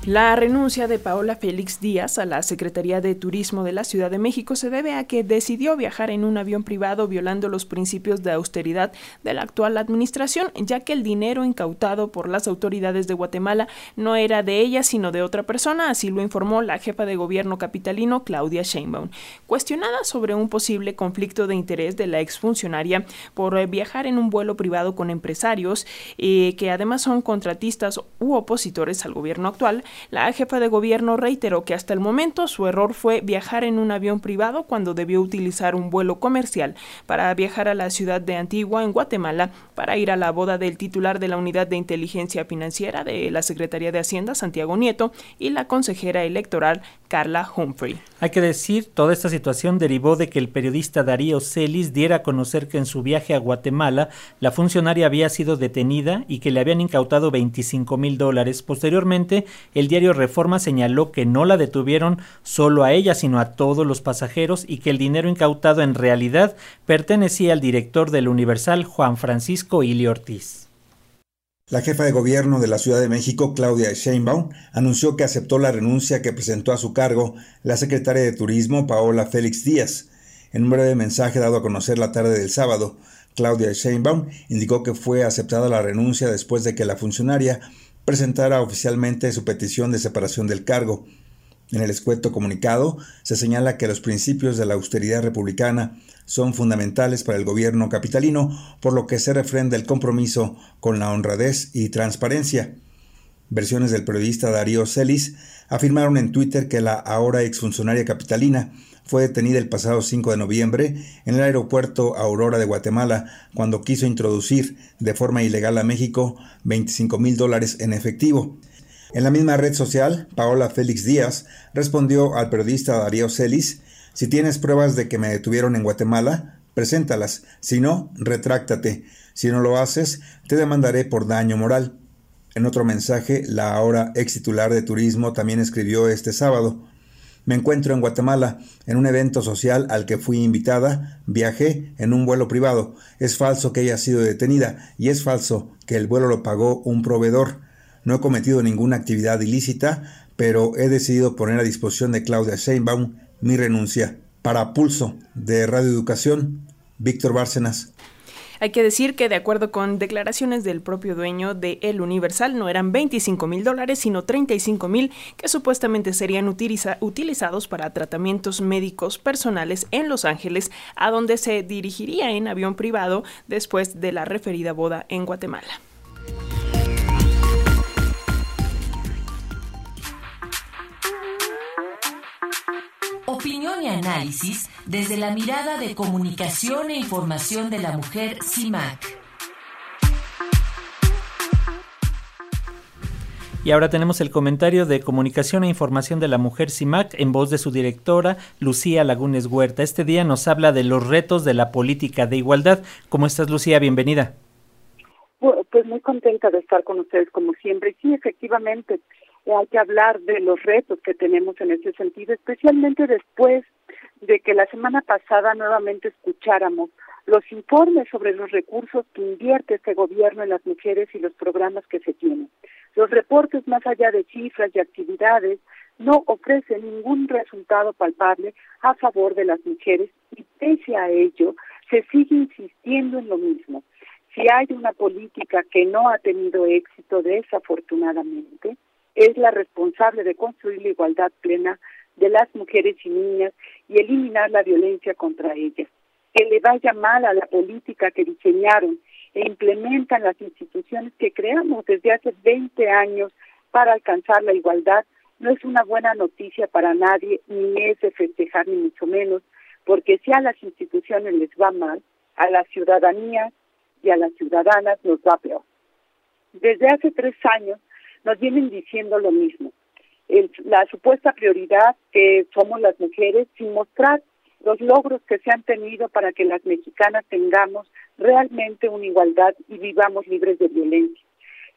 La renuncia de Paola Félix Díaz a la Secretaría de Turismo de la Ciudad de México se debe a que decidió viajar en un avión privado violando los principios de austeridad de la actual administración, ya que el dinero incautado por las autoridades de Guatemala no era de ella, sino de otra persona, así lo informó la jefa de gobierno capitalino, Claudia Sheinbaum. Cuestionada sobre un posible conflicto de interés de la exfuncionaria por viajar en un vuelo privado con empresarios, eh, que además son contratistas u opositores al gobierno actual, la jefa de gobierno reiteró que hasta el momento su error fue viajar en un avión privado cuando debió utilizar un vuelo comercial para viajar a la ciudad de Antigua, en Guatemala, para ir a la boda del titular de la Unidad de Inteligencia Financiera de la Secretaría de Hacienda, Santiago Nieto, y la consejera electoral, Carla Humphrey. Hay que decir, toda esta situación derivó de que el periodista Darío Celis diera a conocer que en su viaje a Guatemala la funcionaria había sido detenida y que le habían incautado 25 mil dólares. Posteriormente, el diario Reforma señaló que no la detuvieron solo a ella, sino a todos los pasajeros y que el dinero incautado en realidad pertenecía al director del Universal, Juan Francisco Ili Ortiz. La jefa de gobierno de la Ciudad de México, Claudia Sheinbaum, anunció que aceptó la renuncia que presentó a su cargo la secretaria de Turismo, Paola Félix Díaz. En un breve mensaje dado a conocer la tarde del sábado, Claudia Sheinbaum indicó que fue aceptada la renuncia después de que la funcionaria presentara oficialmente su petición de separación del cargo. En el escueto comunicado se señala que los principios de la austeridad republicana son fundamentales para el gobierno capitalino, por lo que se refrenda el compromiso con la honradez y transparencia. Versiones del periodista Darío Celis afirmaron en Twitter que la ahora exfuncionaria capitalina fue detenida el pasado 5 de noviembre en el aeropuerto Aurora de Guatemala cuando quiso introducir de forma ilegal a México 25 mil dólares en efectivo. En la misma red social, Paola Félix Díaz respondió al periodista Darío Celis, si tienes pruebas de que me detuvieron en Guatemala, preséntalas, si no, retráctate. Si no lo haces, te demandaré por daño moral. En otro mensaje, la ahora ex titular de turismo también escribió este sábado, me encuentro en Guatemala, en un evento social al que fui invitada, viajé en un vuelo privado. Es falso que haya sido detenida y es falso que el vuelo lo pagó un proveedor. No he cometido ninguna actividad ilícita, pero he decidido poner a disposición de Claudia Sheinbaum mi renuncia. Para Pulso de Radio Educación, Víctor Bárcenas. Hay que decir que de acuerdo con declaraciones del propio dueño de El Universal, no eran 25 mil dólares, sino 35 mil que supuestamente serían utilizados para tratamientos médicos personales en Los Ángeles, a donde se dirigiría en avión privado después de la referida boda en Guatemala. Y análisis desde la mirada de comunicación e información de la mujer CIMAC. Y ahora tenemos el comentario de Comunicación e Información de la Mujer CIMAC en voz de su directora, Lucía Lagunes Huerta. Este día nos habla de los retos de la política de igualdad. ¿Cómo estás, Lucía? Bienvenida. Pues muy contenta de estar con ustedes como siempre. Sí, efectivamente, hay que hablar de los retos que tenemos en ese sentido, especialmente después de que la semana pasada nuevamente escucháramos los informes sobre los recursos que invierte este gobierno en las mujeres y los programas que se tienen. Los reportes, más allá de cifras y actividades, no ofrecen ningún resultado palpable a favor de las mujeres y pese a ello se sigue insistiendo en lo mismo. Si hay una política que no ha tenido éxito desafortunadamente, es la responsable de construir la igualdad plena de las mujeres y niñas y eliminar la violencia contra ellas. Que le vaya mal a la política que diseñaron e implementan las instituciones que creamos desde hace 20 años para alcanzar la igualdad no es una buena noticia para nadie, ni es de festejar, ni mucho menos, porque si a las instituciones les va mal, a la ciudadanía y a las ciudadanas nos va peor. Desde hace tres años nos vienen diciendo lo mismo. la supuesta prioridad que somos las mujeres sin mostrar los logros que se han tenido para que las mexicanas tengamos realmente una igualdad y vivamos libres de violencia.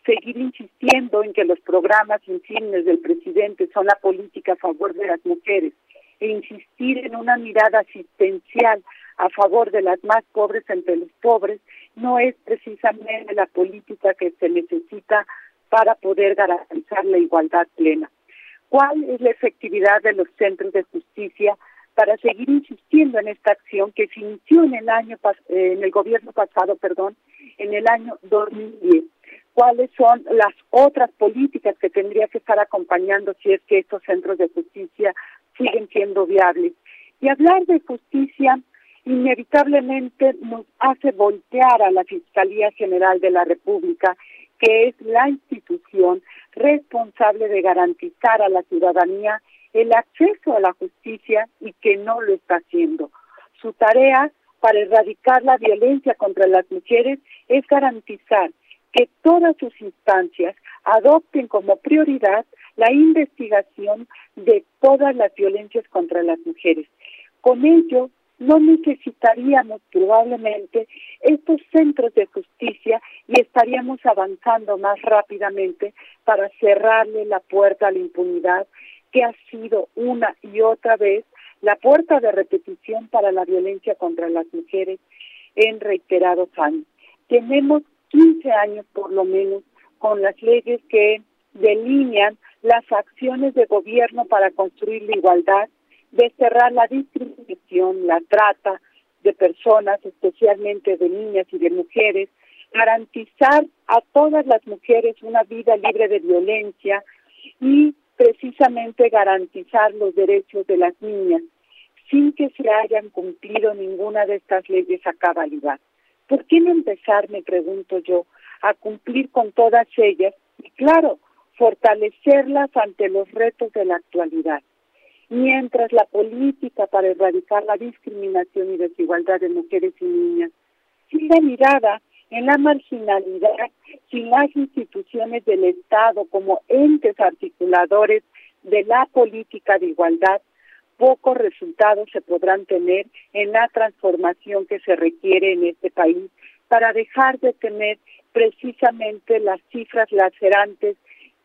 Seguir insistiendo en que los programas insignes del presidente son la política a favor de las mujeres e insistir en una mirada asistencial a favor de las más pobres entre los pobres no es precisamente la política que se necesita para poder garantizar la igualdad plena. ¿Cuál es la efectividad de los centros de justicia para seguir insistiendo en esta acción que se inició en el año eh, en el gobierno pasado, perdón, en el año 2010? ¿Cuáles son las otras políticas que tendría que estar acompañando si es que estos centros de justicia siguen siendo viables? Y hablar de justicia inevitablemente nos hace voltear a la Fiscalía General de la República que es la institución responsable de garantizar a la ciudadanía el acceso a la justicia y que no lo está haciendo. Su tarea para erradicar la violencia contra las mujeres es garantizar que todas sus instancias adopten como prioridad la investigación de todas las violencias contra las mujeres. Con ello, no necesitaríamos probablemente estos centros de justicia y estaríamos avanzando más rápidamente para cerrarle la puerta a la impunidad que ha sido una y otra vez la puerta de repetición para la violencia contra las mujeres en reiterados años. Tenemos 15 años por lo menos con las leyes que delinean las acciones de gobierno para construir la igualdad cerrar la discriminación, la trata de personas, especialmente de niñas y de mujeres, garantizar a todas las mujeres una vida libre de violencia y precisamente garantizar los derechos de las niñas. sin que se hayan cumplido ninguna de estas leyes a cabalidad. ¿Por qué no empezar, me pregunto yo, a cumplir con todas ellas y, claro, fortalecerlas ante los retos de la actualidad? Mientras la política para erradicar la discriminación y desigualdad de mujeres y niñas sigue mirada en la marginalidad sin las instituciones del Estado como entes articuladores de la política de igualdad, pocos resultados se podrán tener en la transformación que se requiere en este país para dejar de tener precisamente las cifras lacerantes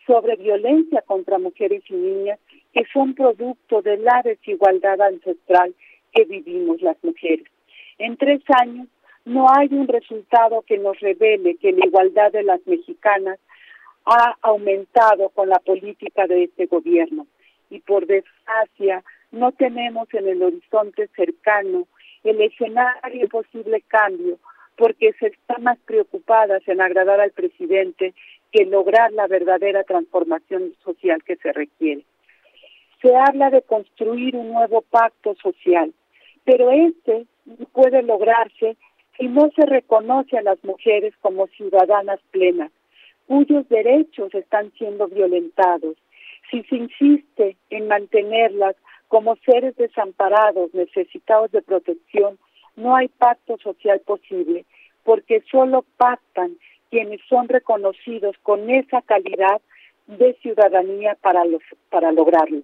sobre violencia contra mujeres y niñas que son producto de la desigualdad ancestral que vivimos las mujeres. En tres años no hay un resultado que nos revele que la igualdad de las mexicanas ha aumentado con la política de este gobierno. Y por desgracia, no tenemos en el horizonte cercano el escenario posible cambio, porque se están más preocupadas en agradar al presidente que lograr la verdadera transformación social que se requiere. Se habla de construir un nuevo pacto social, pero este puede lograrse si no se reconoce a las mujeres como ciudadanas plenas, cuyos derechos están siendo violentados, si se insiste en mantenerlas como seres desamparados, necesitados de protección, no hay pacto social posible, porque solo pactan quienes son reconocidos con esa calidad de ciudadanía para, los, para lograrlo.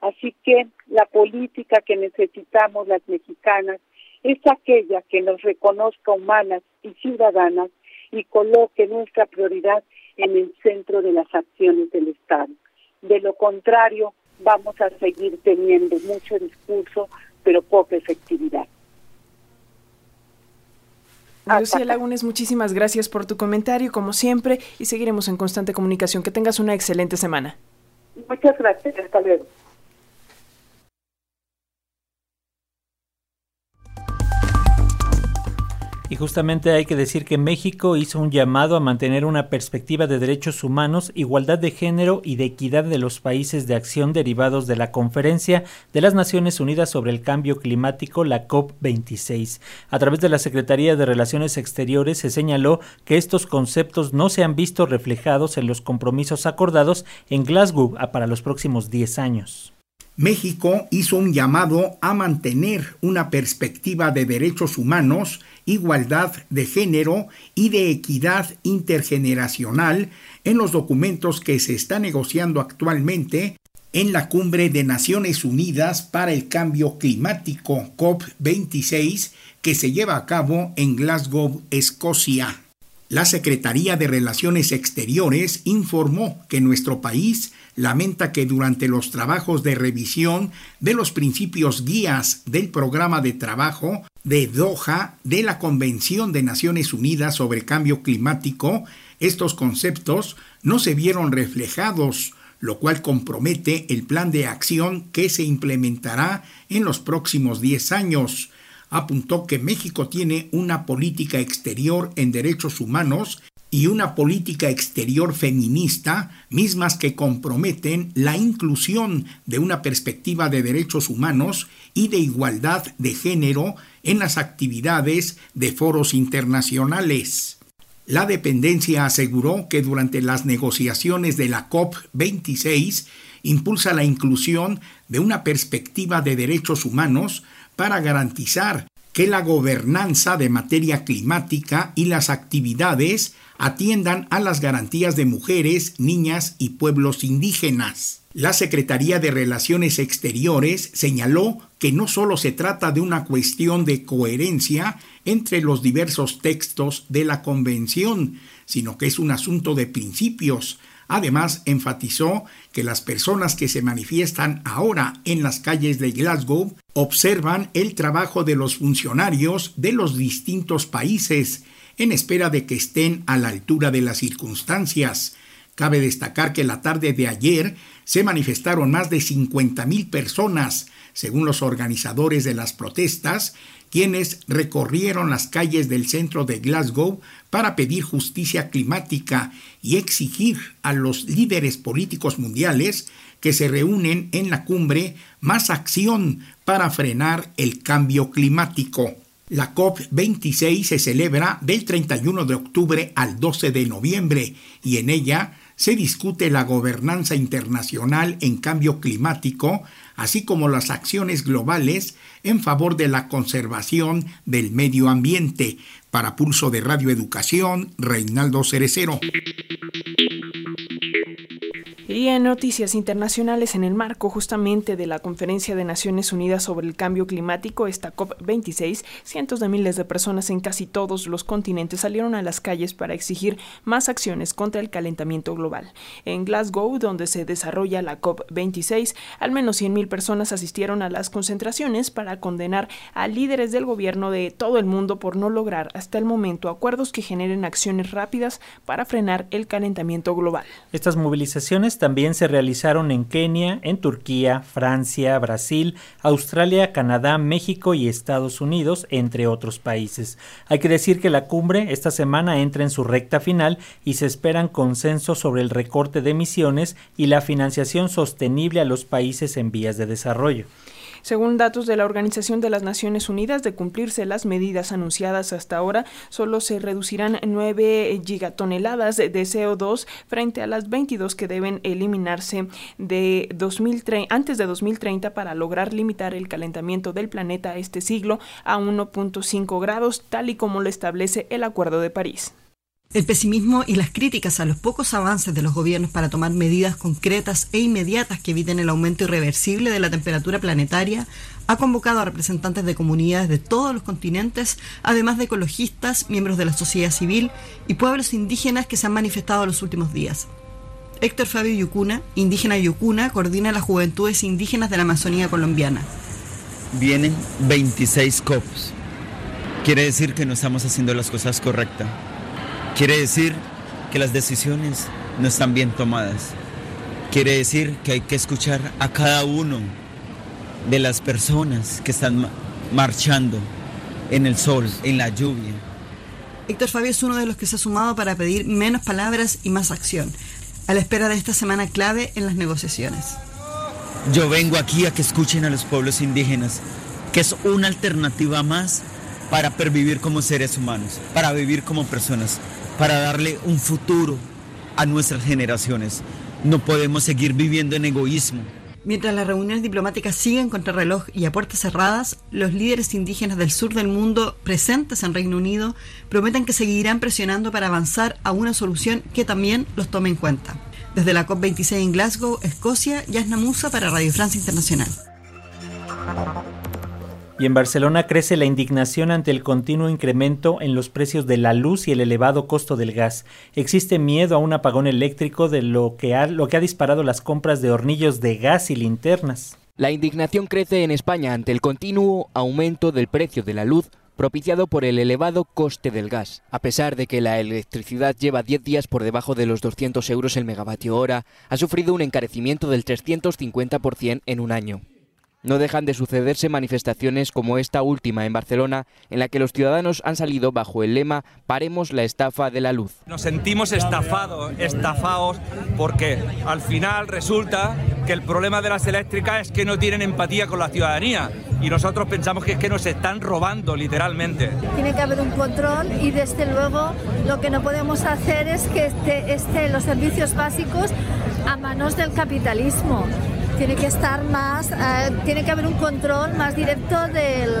Así que la política que necesitamos las mexicanas es aquella que nos reconozca humanas y ciudadanas y coloque nuestra prioridad en el centro de las acciones del Estado. De lo contrario, vamos a seguir teniendo mucho discurso, pero poca efectividad. Lucía Lagunes, muchísimas gracias por tu comentario, como siempre, y seguiremos en constante comunicación. Que tengas una excelente semana. Muchas gracias, hasta luego. Y justamente hay que decir que México hizo un llamado a mantener una perspectiva de derechos humanos, igualdad de género y de equidad de los países de acción derivados de la Conferencia de las Naciones Unidas sobre el Cambio Climático, la COP26. A través de la Secretaría de Relaciones Exteriores se señaló que estos conceptos no se han visto reflejados en los compromisos acordados en Glasgow para los próximos 10 años. México hizo un llamado a mantener una perspectiva de derechos humanos igualdad de género y de equidad intergeneracional en los documentos que se está negociando actualmente en la Cumbre de Naciones Unidas para el Cambio Climático COP26 que se lleva a cabo en Glasgow, Escocia. La Secretaría de Relaciones Exteriores informó que nuestro país lamenta que durante los trabajos de revisión de los principios guías del programa de trabajo de Doha de la Convención de Naciones Unidas sobre Cambio Climático, estos conceptos no se vieron reflejados, lo cual compromete el plan de acción que se implementará en los próximos 10 años. Apuntó que México tiene una política exterior en derechos humanos y una política exterior feminista, mismas que comprometen la inclusión de una perspectiva de derechos humanos y de igualdad de género en las actividades de foros internacionales. La dependencia aseguró que durante las negociaciones de la COP26 impulsa la inclusión de una perspectiva de derechos humanos para garantizar que la gobernanza de materia climática y las actividades atiendan a las garantías de mujeres, niñas y pueblos indígenas. La Secretaría de Relaciones Exteriores señaló que no solo se trata de una cuestión de coherencia entre los diversos textos de la Convención, sino que es un asunto de principios. Además, enfatizó que las personas que se manifiestan ahora en las calles de Glasgow observan el trabajo de los funcionarios de los distintos países en espera de que estén a la altura de las circunstancias. Cabe destacar que la tarde de ayer se manifestaron más de 50.000 personas, según los organizadores de las protestas, quienes recorrieron las calles del centro de Glasgow para pedir justicia climática y exigir a los líderes políticos mundiales que se reúnen en la cumbre más acción para frenar el cambio climático. La COP26 se celebra del 31 de octubre al 12 de noviembre y en ella se discute la gobernanza internacional en cambio climático, así como las acciones globales en favor de la conservación del medio ambiente. Para Pulso de Radioeducación, Reinaldo Cerecero. Y en noticias internacionales, en el marco justamente de la Conferencia de Naciones Unidas sobre el Cambio Climático, esta COP26, cientos de miles de personas en casi todos los continentes salieron a las calles para exigir más acciones contra el calentamiento global. En Glasgow, donde se desarrolla la COP26, al menos 100.000 personas asistieron a las concentraciones para condenar a líderes del gobierno de todo el mundo por no lograr hasta el momento acuerdos que generen acciones rápidas para frenar el calentamiento global. Estas movilizaciones también se realizaron en Kenia, en Turquía, Francia, Brasil, Australia, Canadá, México y Estados Unidos, entre otros países. Hay que decir que la cumbre esta semana entra en su recta final y se esperan consensos sobre el recorte de emisiones y la financiación sostenible a los países en vías de desarrollo. Según datos de la Organización de las Naciones Unidas, de cumplirse las medidas anunciadas hasta ahora, solo se reducirán 9 gigatoneladas de CO2 frente a las 22 que deben eliminarse de 2030, antes de 2030 para lograr limitar el calentamiento del planeta este siglo a 1.5 grados, tal y como lo establece el Acuerdo de París. El pesimismo y las críticas a los pocos avances de los gobiernos para tomar medidas concretas e inmediatas que eviten el aumento irreversible de la temperatura planetaria ha convocado a representantes de comunidades de todos los continentes, además de ecologistas, miembros de la sociedad civil y pueblos indígenas que se han manifestado en los últimos días. Héctor Fabio Yucuna, indígena Yucuna, coordina las juventudes indígenas de la Amazonía colombiana. Vienen 26 COPs. Quiere decir que no estamos haciendo las cosas correctas Quiere decir que las decisiones no están bien tomadas. Quiere decir que hay que escuchar a cada uno de las personas que están marchando en el sol, en la lluvia. Héctor Fabio es uno de los que se ha sumado para pedir menos palabras y más acción, a la espera de esta semana clave en las negociaciones. Yo vengo aquí a que escuchen a los pueblos indígenas, que es una alternativa más para pervivir como seres humanos, para vivir como personas, para darle un futuro a nuestras generaciones. No podemos seguir viviendo en egoísmo. Mientras las reuniones diplomáticas siguen contra reloj y a puertas cerradas, los líderes indígenas del sur del mundo presentes en Reino Unido prometen que seguirán presionando para avanzar a una solución que también los tome en cuenta. Desde la COP26 en Glasgow, Escocia, Yasna Musa para Radio Francia Internacional. Y en Barcelona crece la indignación ante el continuo incremento en los precios de la luz y el elevado costo del gas. Existe miedo a un apagón eléctrico de lo que ha, lo que ha disparado las compras de hornillos de gas y linternas. La indignación crece en España ante el continuo aumento del precio de la luz propiciado por el elevado coste del gas. A pesar de que la electricidad lleva 10 días por debajo de los 200 euros el megavatio hora, ha sufrido un encarecimiento del 350% en un año. No dejan de sucederse manifestaciones como esta última en Barcelona, en la que los ciudadanos han salido bajo el lema Paremos la estafa de la luz. Nos sentimos estafados, estafados, porque al final resulta que el problema de las eléctricas es que no tienen empatía con la ciudadanía y nosotros pensamos que es que nos están robando literalmente. Tiene que haber un control y desde luego lo que no podemos hacer es que esté, esté los servicios básicos a manos del capitalismo tiene que estar más, eh, tiene que haber un control más directo del,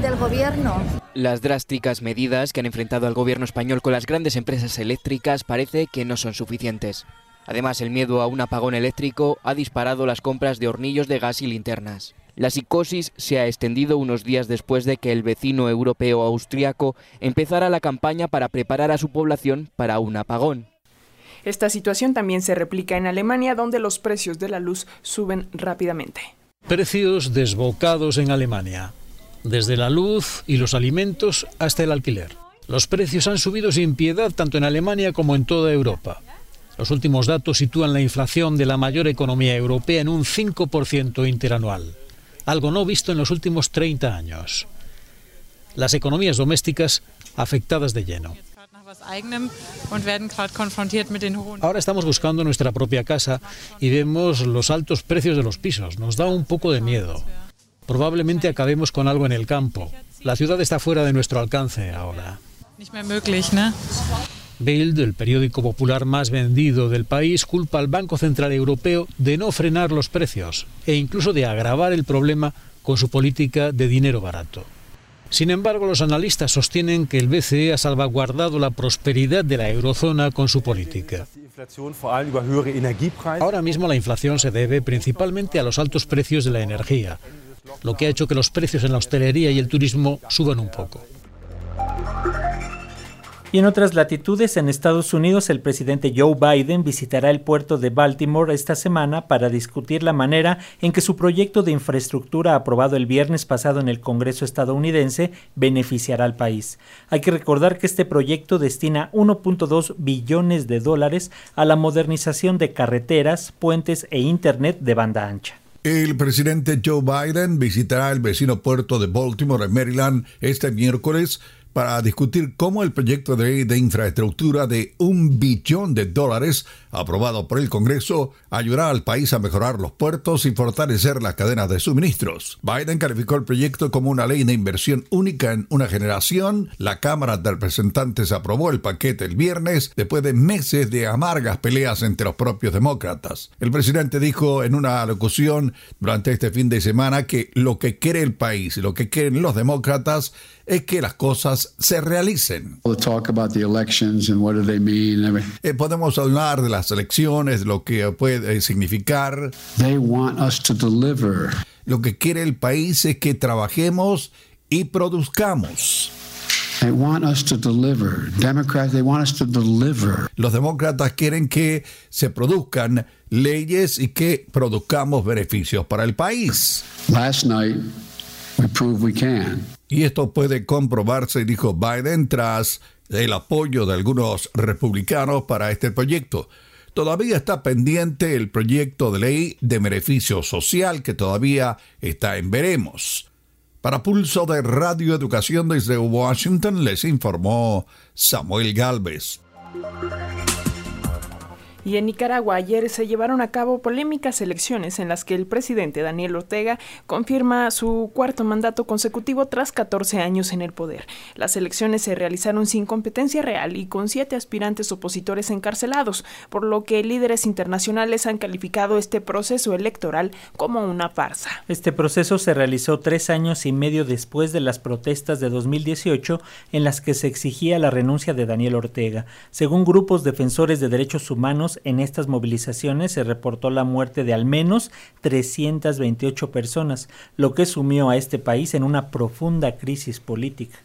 del gobierno. Las drásticas medidas que han enfrentado al gobierno español con las grandes empresas eléctricas parece que no son suficientes. Además, el miedo a un apagón eléctrico ha disparado las compras de hornillos de gas y linternas. La psicosis se ha extendido unos días después de que el vecino europeo austriaco empezara la campaña para preparar a su población para un apagón. Esta situación también se replica en Alemania, donde los precios de la luz suben rápidamente. Precios desbocados en Alemania, desde la luz y los alimentos hasta el alquiler. Los precios han subido sin piedad tanto en Alemania como en toda Europa. Los últimos datos sitúan la inflación de la mayor economía europea en un 5% interanual, algo no visto en los últimos 30 años. Las economías domésticas afectadas de lleno. Ahora estamos buscando nuestra propia casa y vemos los altos precios de los pisos. Nos da un poco de miedo. Probablemente acabemos con algo en el campo. La ciudad está fuera de nuestro alcance ahora. Bild, el periódico popular más vendido del país, culpa al Banco Central Europeo de no frenar los precios e incluso de agravar el problema con su política de dinero barato. Sin embargo, los analistas sostienen que el BCE ha salvaguardado la prosperidad de la eurozona con su política. Ahora mismo la inflación se debe principalmente a los altos precios de la energía, lo que ha hecho que los precios en la hostelería y el turismo suban un poco. Y en otras latitudes, en Estados Unidos, el presidente Joe Biden visitará el puerto de Baltimore esta semana para discutir la manera en que su proyecto de infraestructura aprobado el viernes pasado en el Congreso estadounidense beneficiará al país. Hay que recordar que este proyecto destina 1.2 billones de dólares a la modernización de carreteras, puentes e Internet de banda ancha. El presidente Joe Biden visitará el vecino puerto de Baltimore, en Maryland, este miércoles para discutir cómo el proyecto de ley de infraestructura de un billón de dólares aprobado por el Congreso ayudará al país a mejorar los puertos y fortalecer las cadenas de suministros. Biden calificó el proyecto como una ley de inversión única en una generación. La Cámara de Representantes aprobó el paquete el viernes después de meses de amargas peleas entre los propios demócratas. El presidente dijo en una locución durante este fin de semana que lo que quiere el país y lo que quieren los demócratas es que las cosas se realicen. Eh, podemos hablar de las elecciones, lo que puede significar. Lo que quiere el país es que trabajemos y produzcamos. Los demócratas quieren que se produzcan leyes y que produzcamos beneficios para el país. Last night, we proved we can. Y esto puede comprobarse, dijo Biden, tras el apoyo de algunos republicanos para este proyecto. Todavía está pendiente el proyecto de ley de beneficio social que todavía está en veremos. Para Pulso de Radio Educación desde Washington les informó Samuel Galvez. Y en Nicaragua ayer se llevaron a cabo polémicas elecciones en las que el presidente Daniel Ortega confirma su cuarto mandato consecutivo tras 14 años en el poder. Las elecciones se realizaron sin competencia real y con siete aspirantes opositores encarcelados, por lo que líderes internacionales han calificado este proceso electoral como una farsa. Este proceso se realizó tres años y medio después de las protestas de 2018 en las que se exigía la renuncia de Daniel Ortega. Según grupos defensores de derechos humanos, en estas movilizaciones se reportó la muerte de al menos 328 personas, lo que sumió a este país en una profunda crisis política.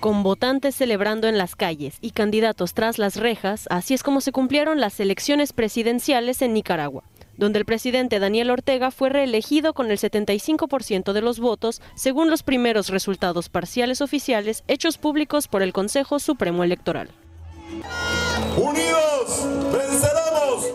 Con votantes celebrando en las calles y candidatos tras las rejas, así es como se cumplieron las elecciones presidenciales en Nicaragua donde el presidente Daniel Ortega fue reelegido con el 75% de los votos, según los primeros resultados parciales oficiales hechos públicos por el Consejo Supremo Electoral.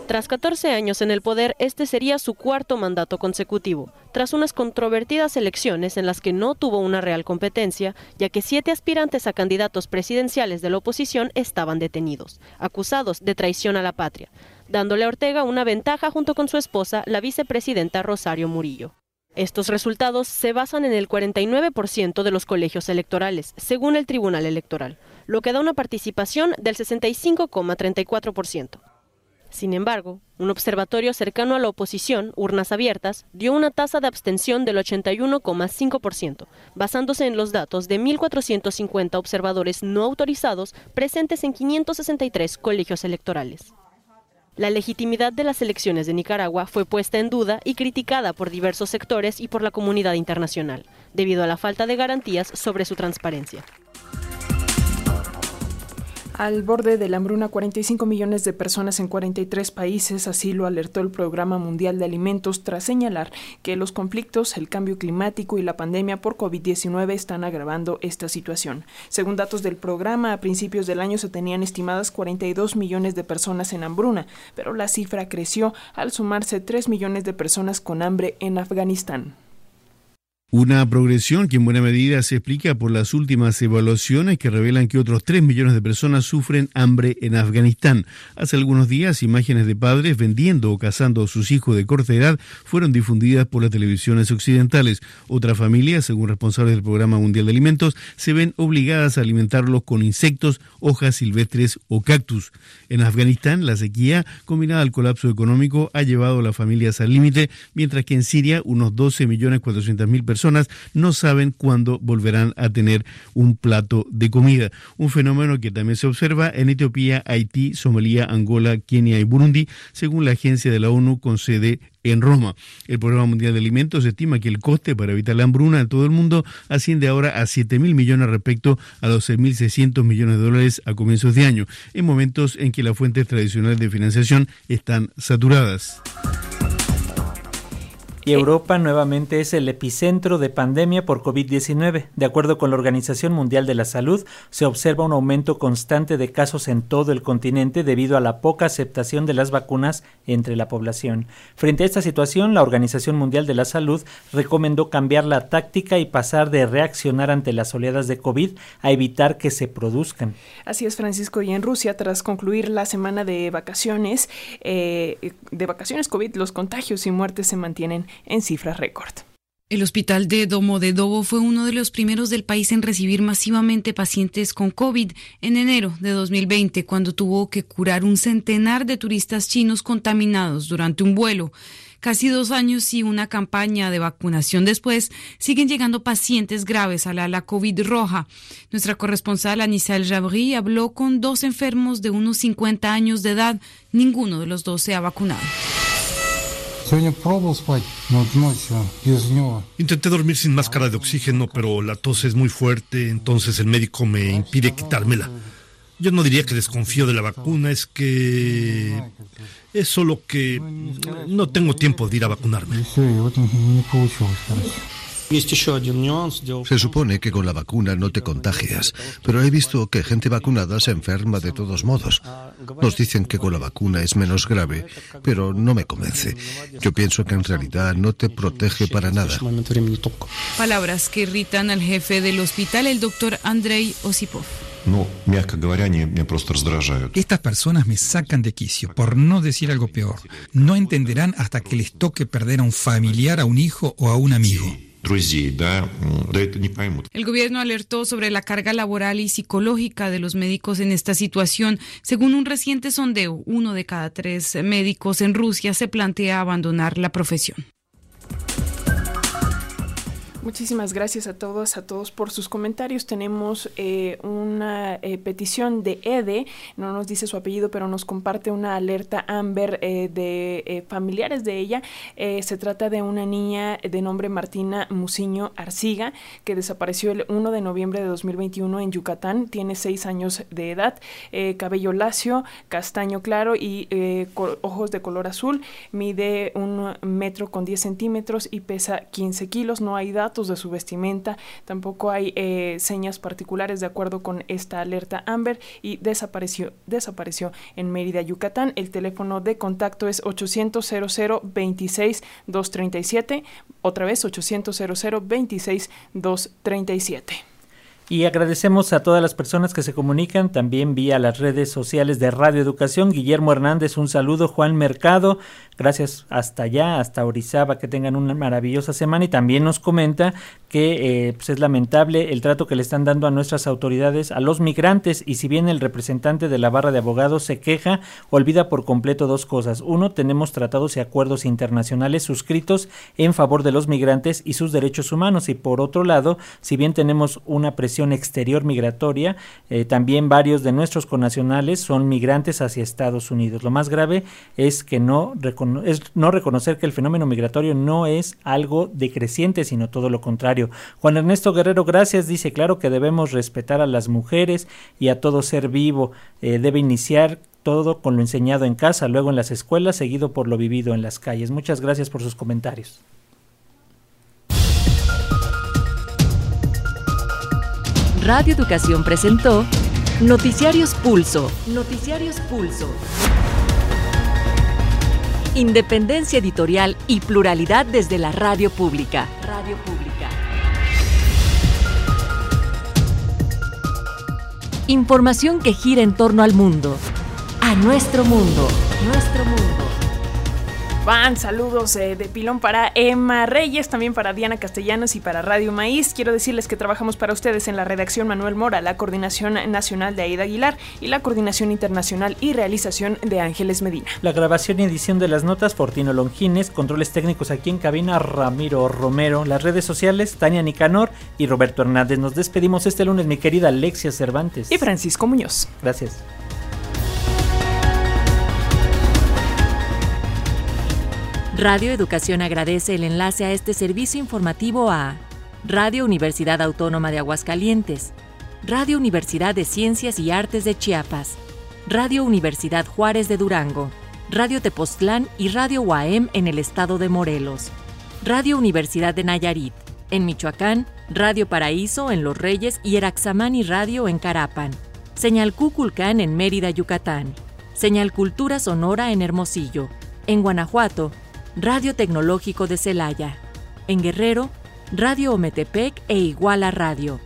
Tras 14 años en el poder, este sería su cuarto mandato consecutivo, tras unas controvertidas elecciones en las que no tuvo una real competencia, ya que siete aspirantes a candidatos presidenciales de la oposición estaban detenidos, acusados de traición a la patria, dándole a Ortega una ventaja junto con su esposa, la vicepresidenta Rosario Murillo. Estos resultados se basan en el 49% de los colegios electorales, según el Tribunal Electoral, lo que da una participación del 65,34%. Sin embargo, un observatorio cercano a la oposición, Urnas Abiertas, dio una tasa de abstención del 81,5%, basándose en los datos de 1.450 observadores no autorizados presentes en 563 colegios electorales. La legitimidad de las elecciones de Nicaragua fue puesta en duda y criticada por diversos sectores y por la comunidad internacional, debido a la falta de garantías sobre su transparencia. Al borde de la hambruna, 45 millones de personas en 43 países, así lo alertó el Programa Mundial de Alimentos tras señalar que los conflictos, el cambio climático y la pandemia por COVID-19 están agravando esta situación. Según datos del programa, a principios del año se tenían estimadas 42 millones de personas en hambruna, pero la cifra creció al sumarse 3 millones de personas con hambre en Afganistán. Una progresión que en buena medida se explica por las últimas evaluaciones que revelan que otros 3 millones de personas sufren hambre en Afganistán. Hace algunos días, imágenes de padres vendiendo o cazando a sus hijos de corta edad fueron difundidas por las televisiones occidentales. Otras familias, según responsables del Programa Mundial de Alimentos, se ven obligadas a alimentarlos con insectos, hojas silvestres o cactus. En Afganistán, la sequía, combinada al colapso económico, ha llevado a las familias al límite, mientras que en Siria, unos 12 millones 400 mil personas personas no saben cuándo volverán a tener un plato de comida. Un fenómeno que también se observa en Etiopía, Haití, Somalia, Angola, Kenia y Burundi, según la agencia de la ONU con sede en Roma. El Programa Mundial de Alimentos estima que el coste para evitar la hambruna en todo el mundo asciende ahora a 7 mil millones respecto a los 6.600 millones de dólares a comienzos de año, en momentos en que las fuentes tradicionales de financiación están saturadas. Y Europa nuevamente es el epicentro de pandemia por COVID-19. De acuerdo con la Organización Mundial de la Salud, se observa un aumento constante de casos en todo el continente debido a la poca aceptación de las vacunas entre la población. Frente a esta situación, la Organización Mundial de la Salud recomendó cambiar la táctica y pasar de reaccionar ante las oleadas de COVID a evitar que se produzcan. Así es, Francisco. Y en Rusia, tras concluir la semana de vacaciones, eh, de vacaciones COVID, los contagios y muertes se mantienen en cifras récord. El hospital de Domodedovo fue uno de los primeros del país en recibir masivamente pacientes con COVID en enero de 2020, cuando tuvo que curar un centenar de turistas chinos contaminados durante un vuelo. Casi dos años y una campaña de vacunación después, siguen llegando pacientes graves a la ala COVID roja. Nuestra corresponsal Anissa El Jabri habló con dos enfermos de unos 50 años de edad. Ninguno de los dos se ha vacunado. Intenté dormir sin máscara de oxígeno, pero la tos es muy fuerte, entonces el médico me impide quitármela. Yo no diría que desconfío de la vacuna, es que es solo que no tengo tiempo de ir a vacunarme. Se supone que con la vacuna no te contagias, pero he visto que gente vacunada se enferma de todos modos. Nos dicen que con la vacuna es menos grave, pero no me convence. Yo pienso que en realidad no te protege para nada. Palabras que irritan al jefe del hospital, el doctor Andrei Osipov. Estas personas me sacan de quicio, por no decir algo peor. No entenderán hasta que les toque perder a un familiar, a un hijo o a un amigo. El gobierno alertó sobre la carga laboral y psicológica de los médicos en esta situación. Según un reciente sondeo, uno de cada tres médicos en Rusia se plantea abandonar la profesión. Muchísimas gracias a todos, a todos por sus comentarios. Tenemos eh, una eh, petición de Ede, no nos dice su apellido, pero nos comparte una alerta Amber eh, de familiares de ella. se trata de una niña de nombre Martina Musiño Arciga, que desapareció el 1 de noviembre de 2021 en Yucatán. Tiene seis años de edad, cabello lacio, castaño claro y ojos de color azul. Mide un metro con 10 centímetros y pesa 15 kilos. No hay datos de su vestimenta, tampoco hay eh, señas particulares de acuerdo con esta alerta Amber y desapareció, desapareció en Mérida, Yucatán. El teléfono de contacto es 800 00 26 237, otra vez 800 00 26 237. Y agradecemos a todas las personas que se comunican también vía las redes sociales de Radio Educación. Guillermo Hernández, un saludo. Juan Mercado, gracias hasta allá, hasta Orizaba, que tengan una maravillosa semana. Y también nos comenta que eh, pues es lamentable el trato que le están dando a nuestras autoridades, a los migrantes. Y si bien el representante de la barra de abogados se queja, olvida por completo dos cosas. Uno, tenemos tratados y acuerdos internacionales suscritos en favor de los migrantes y sus derechos humanos. Y por otro lado, si bien tenemos una presión exterior migratoria. Eh, también varios de nuestros connacionales son migrantes hacia Estados Unidos. Lo más grave es que no, es no reconocer que el fenómeno migratorio no es algo decreciente, sino todo lo contrario. Juan Ernesto Guerrero, gracias. Dice, claro que debemos respetar a las mujeres y a todo ser vivo. Eh, debe iniciar todo con lo enseñado en casa, luego en las escuelas, seguido por lo vivido en las calles. Muchas gracias por sus comentarios. Radio Educación presentó Noticiarios Pulso. Noticiarios Pulso. Independencia editorial y pluralidad desde la radio pública. Radio pública. Información que gira en torno al mundo. A nuestro mundo. Nuestro mundo. Van saludos eh, de pilón para Emma Reyes, también para Diana Castellanos y para Radio Maíz. Quiero decirles que trabajamos para ustedes en la redacción Manuel Mora, la coordinación nacional de Aida Aguilar y la coordinación internacional y realización de Ángeles Medina. La grabación y edición de las notas Fortino Longines, controles técnicos aquí en cabina Ramiro Romero, las redes sociales Tania Nicanor y Roberto Hernández. Nos despedimos este lunes, mi querida Alexia Cervantes. Y Francisco Muñoz. Gracias. Radio Educación agradece el enlace a este servicio informativo a Radio Universidad Autónoma de Aguascalientes, Radio Universidad de Ciencias y Artes de Chiapas, Radio Universidad Juárez de Durango, Radio Tepoztlán y Radio UAM en el estado de Morelos, Radio Universidad de Nayarit, en Michoacán, Radio Paraíso en Los Reyes y Eraxamani Radio en Carapan, Señal Cuculcán en Mérida, Yucatán, Señal Cultura Sonora en Hermosillo, en Guanajuato, Radio Tecnológico de Celaya. En Guerrero, Radio Ometepec e Iguala Radio.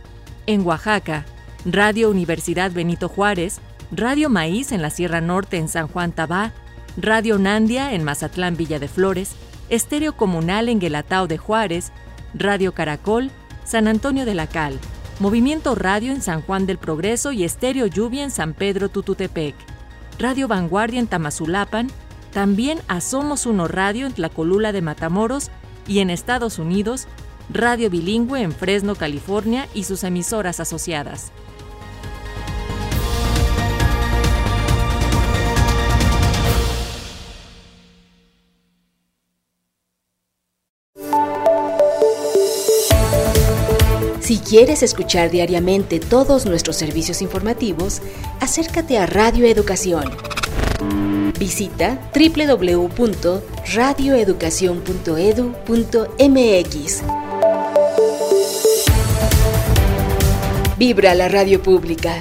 En Oaxaca, Radio Universidad Benito Juárez, Radio Maíz en la Sierra Norte en San Juan Tabá, Radio Nandia en Mazatlán Villa de Flores, Estéreo Comunal en Guelatao de Juárez, Radio Caracol, San Antonio de la Cal, Movimiento Radio en San Juan del Progreso y Estéreo Lluvia en San Pedro Tututepec, Radio Vanguardia en Tamazulapan, también a Somos Uno Radio en Tlacolula de Matamoros y en Estados Unidos, Radio Bilingüe en Fresno, California y sus emisoras asociadas. Si quieres escuchar diariamente todos nuestros servicios informativos, acércate a Radio Educación Visita www.radioeducacion.edu.mx. Vibra la radio pública.